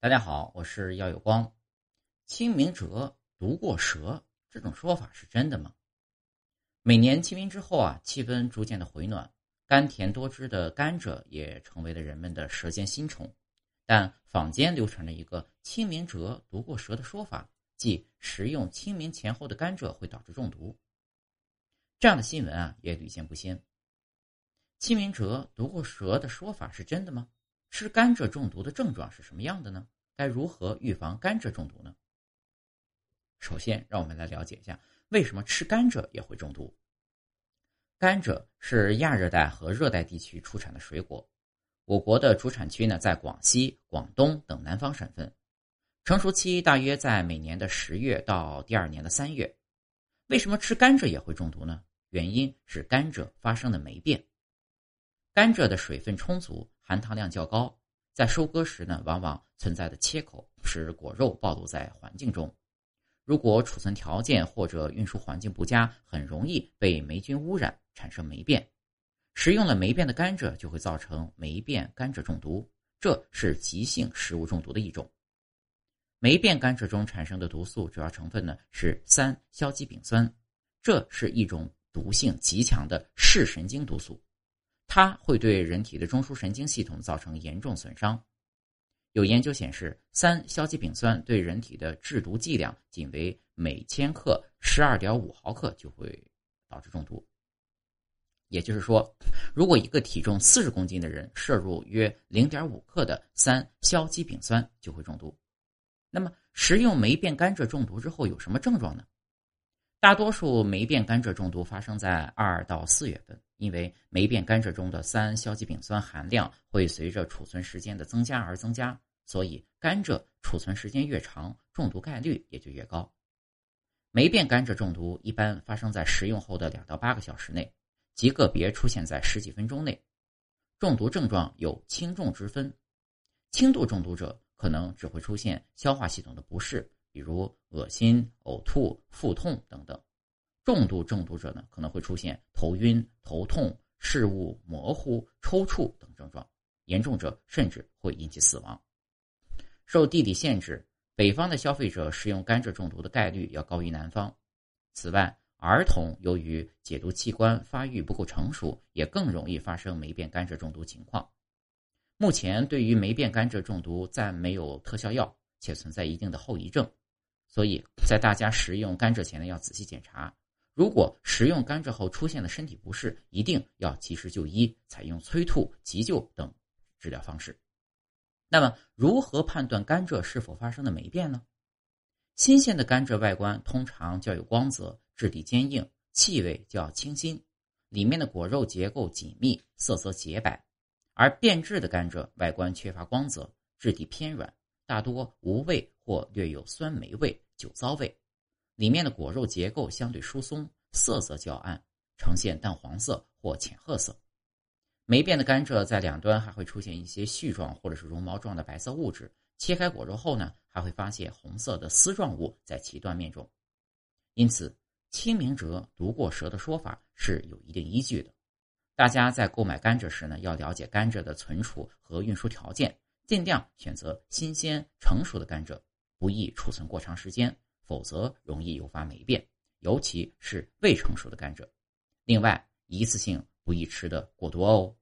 大家好，我是耀有光。清明折独过蛇，这种说法是真的吗？每年清明之后啊，气温逐渐的回暖，甘甜多汁的甘蔗也成为了人们的舌尖新宠。但坊间流传着一个“清明折独过蛇”的说法，即食用清明前后的甘蔗会导致中毒。这样的新闻啊，也屡见不鲜。清明折独过蛇的说法是真的吗？吃甘蔗中毒的症状是什么样的呢？该如何预防甘蔗中毒呢？首先，让我们来了解一下为什么吃甘蔗也会中毒。甘蔗是亚热带和热带地区出产的水果，我国的主产区呢在广西、广东等南方省份，成熟期大约在每年的十月到第二年的三月。为什么吃甘蔗也会中毒呢？原因是甘蔗发生的霉变。甘蔗的水分充足。含糖量较高，在收割时呢，往往存在的切口使果肉暴露在环境中。如果储存条件或者运输环境不佳，很容易被霉菌污染，产生霉变。食用了霉变的甘蔗，就会造成霉变甘蔗中毒，这是急性食物中毒的一种。霉变甘蔗中产生的毒素主要成分呢是三硝基丙酸，这是一种毒性极强的视神经毒素。它会对人体的中枢神经系统造成严重损伤。有研究显示，三硝基丙酸对人体的制毒剂量仅为每千克十二点五毫克，就会导致中毒。也就是说，如果一个体重四十公斤的人摄入约零点五克的三硝基丙酸，就会中毒。那么，食用霉变甘蔗中毒之后有什么症状呢？大多数霉变甘蔗中毒发生在二到四月份。因为霉变甘蔗中的三硝基丙酸含量会随着储存时间的增加而增加，所以甘蔗储存时间越长，中毒概率也就越高。霉变甘蔗中毒一般发生在食用后的两到八个小时内，极个别出现在十几分钟内。中毒症状有轻重之分，轻度中毒者可能只会出现消化系统的不适，比如恶心、呕吐、腹痛等等。重度中毒者呢，可能会出现头晕、头痛、视物模糊、抽搐等症状，严重者甚至会引起死亡。受地理限制，北方的消费者食用甘蔗中毒的概率要高于南方。此外，儿童由于解毒器官发育不够成熟，也更容易发生霉变甘蔗中毒情况。目前，对于霉变甘蔗中毒暂没有特效药，且存在一定的后遗症，所以在大家食用甘蔗前呢，要仔细检查。如果食用甘蔗后出现了身体不适，一定要及时就医，采用催吐、急救等治疗方式。那么，如何判断甘蔗是否发生了霉变呢？新鲜的甘蔗外观通常较有光泽，质地坚硬，气味较清新，里面的果肉结构紧密，色泽洁白；而变质的甘蔗外观缺乏光泽，质地偏软，大多无味或略有酸霉味、酒糟味。里面的果肉结构相对疏松，色泽较暗，呈现淡黄色或浅褐色。霉变的甘蔗在两端还会出现一些絮状或者是绒毛状的白色物质。切开果肉后呢，还会发现红色的丝状物在其断面中。因此，清明折毒过蛇的说法是有一定依据的。大家在购买甘蔗时呢，要了解甘蔗的存储和运输条件，尽量选择新鲜成熟的甘蔗，不易储存过长时间。否则容易诱发霉变，尤其是未成熟的甘蔗。另外，一次性不宜吃的过多哦。